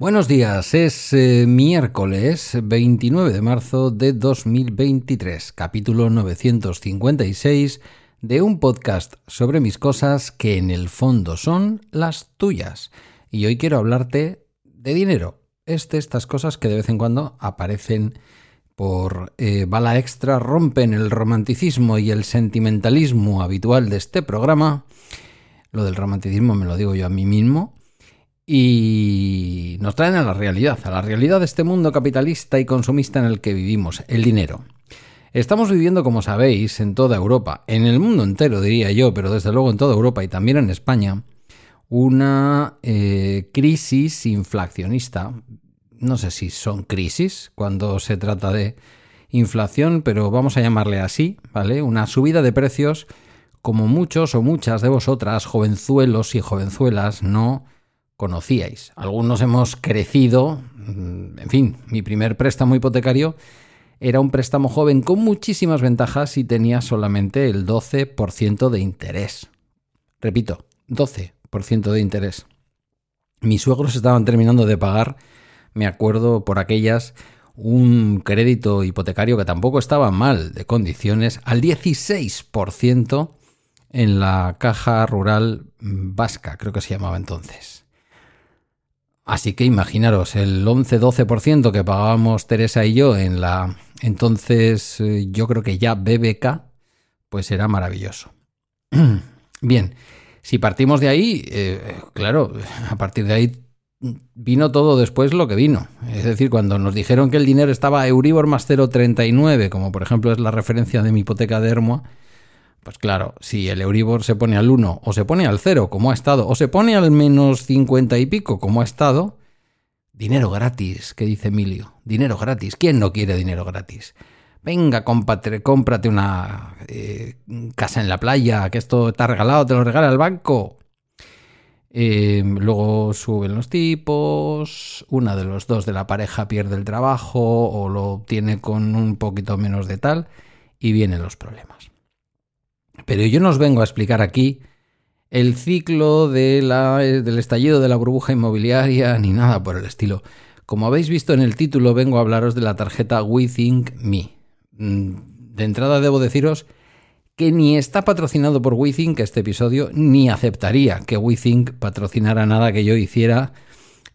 Buenos días, es eh, miércoles 29 de marzo de 2023, capítulo 956 de un podcast sobre mis cosas que en el fondo son las tuyas. Y hoy quiero hablarte de dinero. Es estas cosas que de vez en cuando aparecen por eh, bala extra, rompen el romanticismo y el sentimentalismo habitual de este programa. Lo del romanticismo me lo digo yo a mí mismo y nos traen a la realidad, a la realidad de este mundo capitalista y consumista en el que vivimos, el dinero. Estamos viviendo, como sabéis, en toda Europa, en el mundo entero diría yo, pero desde luego en toda Europa y también en España, una eh, crisis inflacionista. No sé si son crisis cuando se trata de inflación, pero vamos a llamarle así, ¿vale? Una subida de precios como muchos o muchas de vosotras, jovenzuelos y jovenzuelas, no conocíais. Algunos hemos crecido, mm, en fin, mi primer préstamo hipotecario era un préstamo joven con muchísimas ventajas y tenía solamente el 12% de interés. Repito, 12% de interés. Mis suegros estaban terminando de pagar, me acuerdo por aquellas, un crédito hipotecario que tampoco estaba mal de condiciones, al 16% en la caja rural vasca, creo que se llamaba entonces. Así que imaginaros, el 11-12% que pagábamos Teresa y yo en la entonces eh, yo creo que ya BBK, pues era maravilloso. Bien, si partimos de ahí, eh, claro, a partir de ahí vino todo después lo que vino. Es decir, cuando nos dijeron que el dinero estaba a Euribor más 0,39, como por ejemplo es la referencia de mi hipoteca de Hermoa, pues claro, si el Euribor se pone al 1 o se pone al 0 como ha estado, o se pone al menos 50 y pico como ha estado, dinero gratis, que dice Emilio, dinero gratis. ¿Quién no quiere dinero gratis? Venga, cómprate una eh, casa en la playa, que esto está regalado, te lo regala el banco. Eh, luego suben los tipos, una de los dos de la pareja pierde el trabajo o lo obtiene con un poquito menos de tal y vienen los problemas. Pero yo no os vengo a explicar aquí el ciclo la, del estallido de la burbuja inmobiliaria ni nada por el estilo. Como habéis visto en el título, vengo a hablaros de la tarjeta WeThinkMe. Mm, de entrada debo deciros que ni está patrocinado por WeThink este episodio, ni aceptaría que WeThink patrocinara nada que yo hiciera,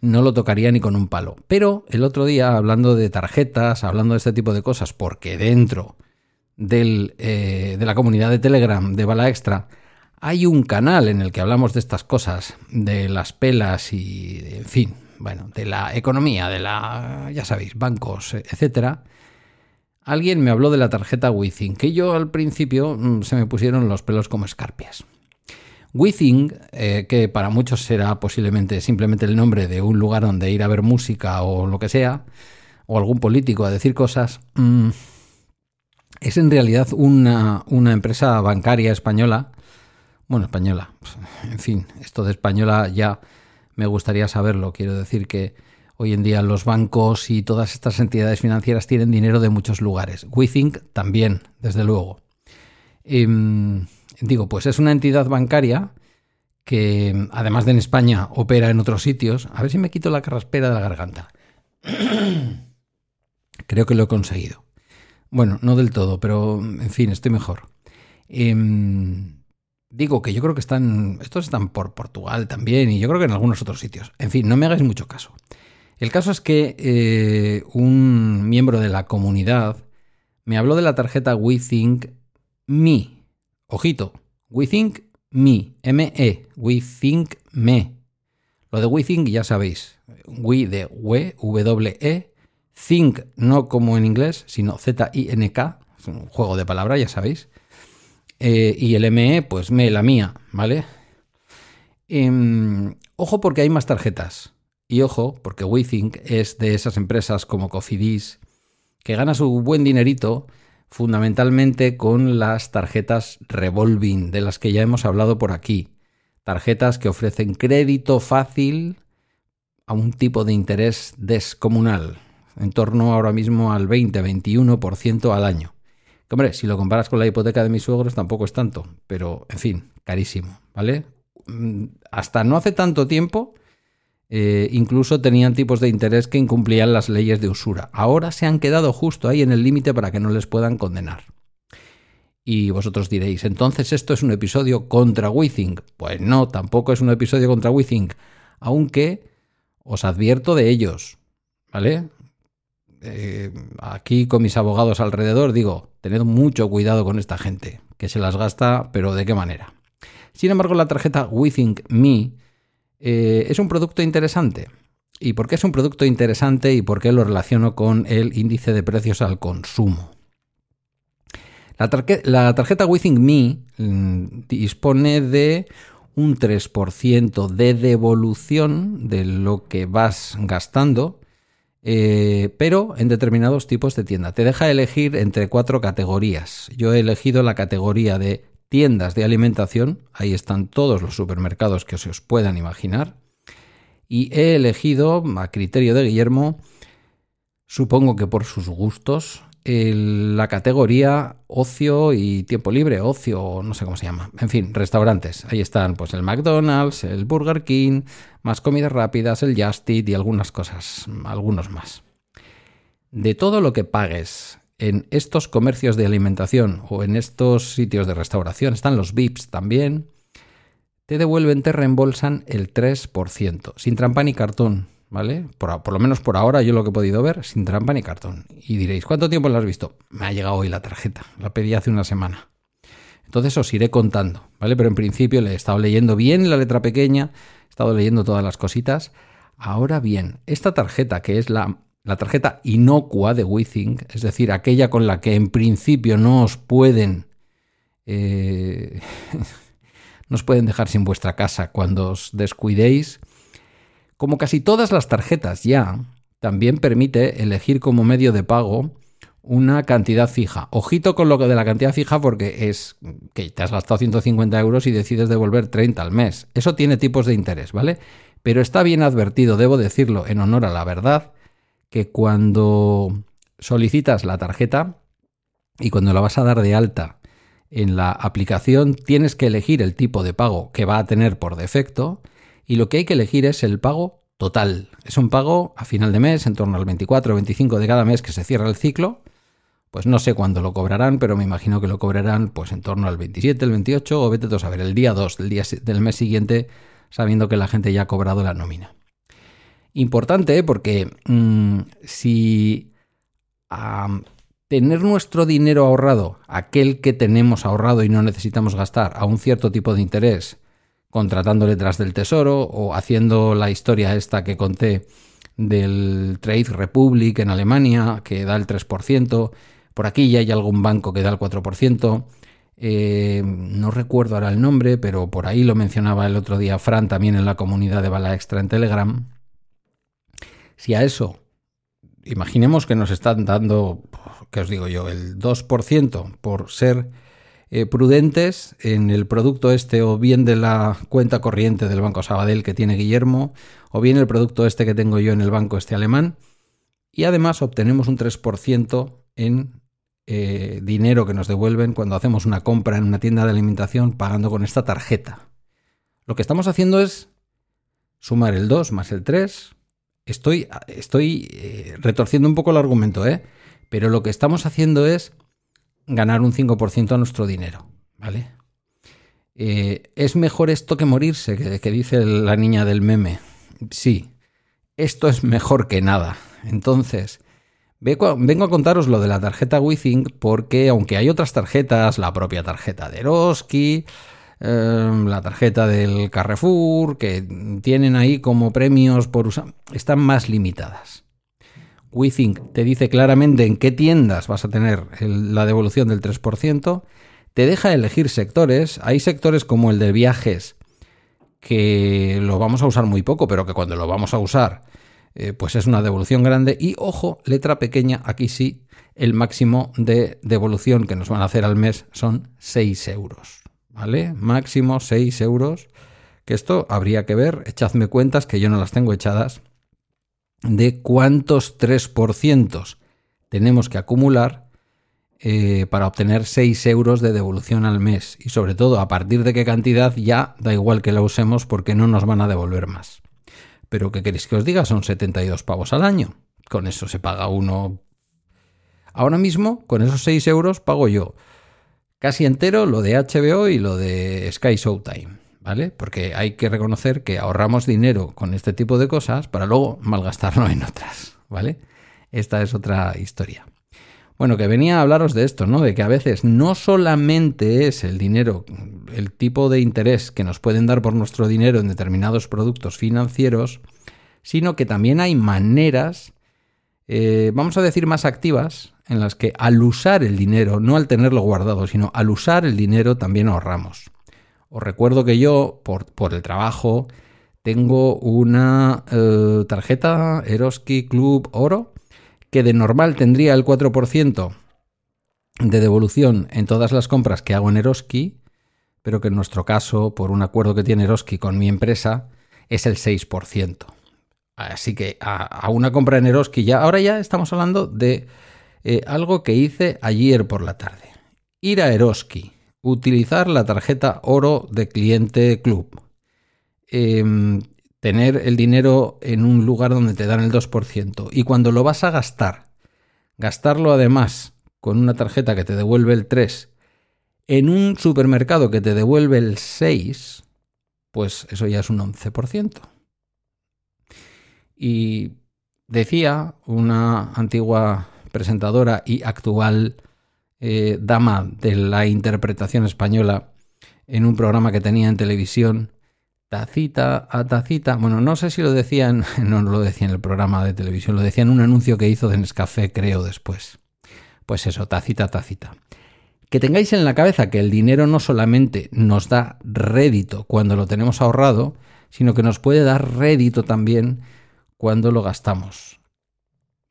no lo tocaría ni con un palo. Pero el otro día, hablando de tarjetas, hablando de este tipo de cosas, porque dentro eh, de la comunidad de Telegram de Bala Extra, hay un canal en el que hablamos de estas cosas, de las pelas y, en fin, bueno, de la economía, de la, ya sabéis, bancos, etcétera. Alguien me habló de la tarjeta Withing, que yo al principio mm, se me pusieron los pelos como escarpias. Withing, eh, que para muchos será posiblemente simplemente el nombre de un lugar donde ir a ver música o lo que sea, o algún político a decir cosas, mm, es en realidad una, empresa bancaria española. Bueno, española. En fin, esto de española ya me gustaría saberlo. Quiero decir que hoy en día los bancos y todas estas entidades financieras tienen dinero de muchos lugares. WeThink también, desde luego. Em, digo, pues es una entidad bancaria que, además de en España, opera en otros sitios. A ver si me quito la carraspera de la garganta. Creo que lo he conseguido. Bueno, no del todo, pero en fin, estoy mejor. Em, digo que yo creo que están, estos están por Portugal también y yo creo que en algunos otros sitios. En fin, no me hagáis mucho caso. El caso es que eh, un miembro de la comunidad me habló de la tarjeta WeThink Me. Ojito, WeThink Me, M-E, WeThink Me. Lo de WeThink ya sabéis, We de We, W-E, Think, no como en inglés, sino Z-I-N-K, es un juego de palabras, ya sabéis. Eh, y el ME, pues me la mía, ¿vale? Em, ojo porque hay más tarjetas. Y ojo, porque WeThink es de esas empresas como Cofidis, que gana su buen dinerito fundamentalmente con las tarjetas revolving, de las que ya hemos hablado por aquí. tarjetas que ofrecen crédito fácil a un tipo de interés descomunal, en torno ahora mismo al 20-21% al año. Hombre, si lo comparas con la hipoteca de mis suegros tampoco es tanto, pero en fin, carísimo, ¿vale? Mm, hasta no hace tanto tiempo, eh, incluso tenían tipos de interés que incumplían las leyes de usura. Ahora se han quedado justo ahí en el límite para que no les puedan condenar. Y vosotros diréis, entonces esto es un episodio contra Withing. Pues no, tampoco es un episodio contra Withing, aunque os advierto de ellos, ¿vale? Eh, aquí con mis abogados alrededor digo, tened mucho cuidado con esta gente, que se las gasta, pero ¿de qué manera? Sin embargo, la tarjeta WeThink Me eh, es un producto interesante. ¿Y por qué es un producto interesante y por qué lo relaciono con el índice de precios al consumo? La, tarjeta WeThink Me mm, dispone de un 3% de devolución de lo que vas gastando, eh, pero en determinados tipos de tienda. Te deja elegir entre cuatro categorías. Yo he elegido la categoría de tiendas de alimentación, ahí están todos los supermercados que se os puedan imaginar, y he elegido, a criterio de Guillermo, supongo que por sus gustos, la categoría ocio y tiempo libre, ocio, no sé cómo se llama. En fin, restaurantes. Ahí están pues el McDonald's, el Burger King, más comidas rápidas, el Just y algunas cosas, algunos más. De todo lo que pagues en estos comercios de alimentación o en estos sitios de restauración, están los VIPs también, te devuelven, te reembolsan el 3%, sin trampa ni cartón. ¿Vale? Por, lo menos por ahora yo lo que he podido ver, sin trampa ni cartón. Y diréis, ¿cuánto tiempo lo has visto? Me ha llegado hoy la tarjeta, la pedí hace una semana. Entonces os iré contando, ¿vale? Pero en principio le he estado leyendo bien la letra pequeña, he estado leyendo todas las cositas. Ahora bien, esta tarjeta que es la, la tarjeta inocua de WeThink, es decir, aquella con la que en principio no os pueden... Eh, nos pueden dejar sin vuestra casa cuando os descuidéis, como casi todas las tarjetas ya, también permite elegir como medio de pago una cantidad fija. Ojito con lo de la cantidad fija porque es que te has gastado 150 euros y decides devolver 30 al mes. Eso tiene tipos de interés, ¿vale? Pero está bien advertido, debo decirlo en honor a la verdad, que cuando solicitas la tarjeta y cuando la vas a dar de alta en la aplicación, tienes que elegir el tipo de pago que va a tener por defecto y lo que hay que elegir es el pago total. Es un pago a final de mes, en torno al 24 o 25 de cada mes que se cierra el ciclo. Pues no sé cuándo lo cobrarán, pero me imagino que lo cobrarán pues en torno al 27, el 28 o vete a ver el día 2 del, día, del mes siguiente, sabiendo que la gente ya ha cobrado la nómina. Importante ¿eh? porque mm, si tener nuestro dinero ahorrado, aquel que tenemos ahorrado y no necesitamos gastar, a un cierto tipo de interés, contratando letras del tesoro o haciendo la historia esta que conté del Trade Republic en Alemania, que da el 3%. Por aquí ya hay algún banco que da el 4%. Eh, no recuerdo ahora el nombre, pero por ahí lo mencionaba el otro día Fran también en la comunidad de Bala Extra en Telegram. Si a eso, imaginemos que nos están dando, ¿qué os digo yo?, el 2% por ser eh, prudentes en el producto este o bien de la cuenta corriente del Banco Sabadell que tiene Guillermo o bien el producto este que tengo yo en el banco este alemán y además obtenemos un 3% en eh, dinero que nos devuelven cuando hacemos una compra en una tienda de alimentación pagando con esta tarjeta. Lo que estamos haciendo es sumar el 2 más el 3. Estoy, estoy eh, retorciendo un poco el argumento, ¿eh? Pero lo que estamos haciendo es ganar un 5% a nuestro dinero, ¿vale? Eh, ¿Es mejor esto que morirse? Que, dice la niña del meme. Sí, esto es mejor que nada. Entonces, vengo a contaros lo de la tarjeta WeThink porque aunque hay otras tarjetas, la propia tarjeta de Eroski, em, la tarjeta del Carrefour, que tienen ahí como premios por usar, están más limitadas. WeThink te dice claramente en qué tiendas vas a tener la devolución del 3%, te deja elegir sectores, hay sectores como el de viajes que lo vamos a usar muy poco, pero que cuando lo vamos a usar eh, pues es una devolución grande. Y ojo, letra pequeña, aquí sí, el máximo de devolución que nos van a hacer al mes son 6 euros, ¿vale? Máximo 6 euros Que esto habría que ver, echadme cuentas, que yo no las tengo echadas, de cuántos 3% tenemos que acumular eh, para obtener 6 euros de devolución al mes. Y sobre todo, a partir de qué cantidad ya da igual que la usemos porque no nos van a devolver más. Pero ¿qué queréis que os diga? Son 72 pavos al año. Con eso se paga uno. Ahora mismo, con esos 6 euros, pago yo casi entero lo de HBO y lo de Sky Showtime. ¿Vale? Porque hay que reconocer que ahorramos dinero con este tipo de cosas para luego malgastarlo en otras, ¿vale? Esta es otra historia. Bueno, que venía a hablaros de esto, ¿no? De que a veces no solamente es el dinero, el tipo de interés que nos pueden dar por nuestro dinero en determinados productos financieros, sino que también hay maneras, eh, vamos a decir, más activas, en las que al usar el dinero, no al tenerlo guardado, sino al usar el dinero también ahorramos. Os recuerdo que yo, por, el trabajo, tengo una eh, tarjeta Eroski Club Oro que de normal tendría el 4% de devolución en todas las compras que hago en Eroski, pero que en nuestro caso, por un acuerdo que tiene Eroski con mi empresa, es el 6%. Así que a, una compra en Eroski ya, ahora ya estamos hablando de eh, algo que hice ayer por la tarde. Ir a Eroski, utilizar la tarjeta oro de cliente club. Em, tener el dinero en un lugar donde te dan el 2%. Y cuando lo vas a gastar, gastarlo además con una tarjeta que te devuelve el 3%, en un supermercado que te devuelve el 6%, pues eso ya es un 11%. Y decía una antigua presentadora y actual eh, dama de la interpretación española en un programa que tenía en televisión, tacita a tacita, bueno, no sé si lo decían, no lo decía en el programa de televisión, lo decía en un anuncio que hizo de Nescafé, creo, después. Pues eso, tacita a tacita. Que tengáis en la cabeza que el dinero no solamente nos da rédito cuando lo tenemos ahorrado, sino que nos puede dar rédito también cuando lo gastamos.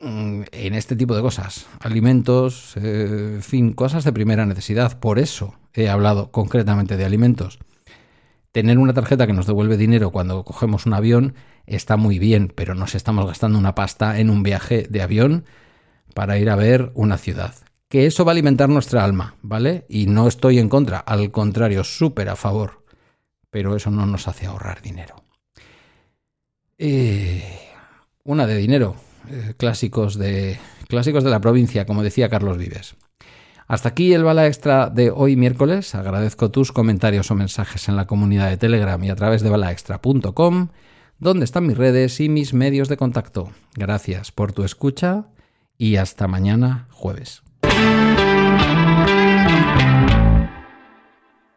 Mm, en este tipo de cosas, alimentos, eh, en fin, cosas de primera necesidad. Por eso he hablado concretamente de alimentos. Tener una tarjeta que nos devuelve dinero cuando cogemos un avión está muy bien, pero nos estamos gastando una pasta en un viaje de avión para ir a ver una ciudad. Que eso va a alimentar nuestra alma, ¿vale? Y no estoy en contra, al contrario, súper a favor. Pero eso no nos hace ahorrar dinero. Eh, una de dinero, eh, clásicos, de, clásicos de la provincia, como decía Carlos Vives. Hasta aquí el bala extra de hoy miércoles. Agradezco tus comentarios o mensajes en la comunidad de Telegram y a través de balaextra.com, donde están mis redes y mis medios de contacto. Gracias por tu escucha y hasta mañana jueves.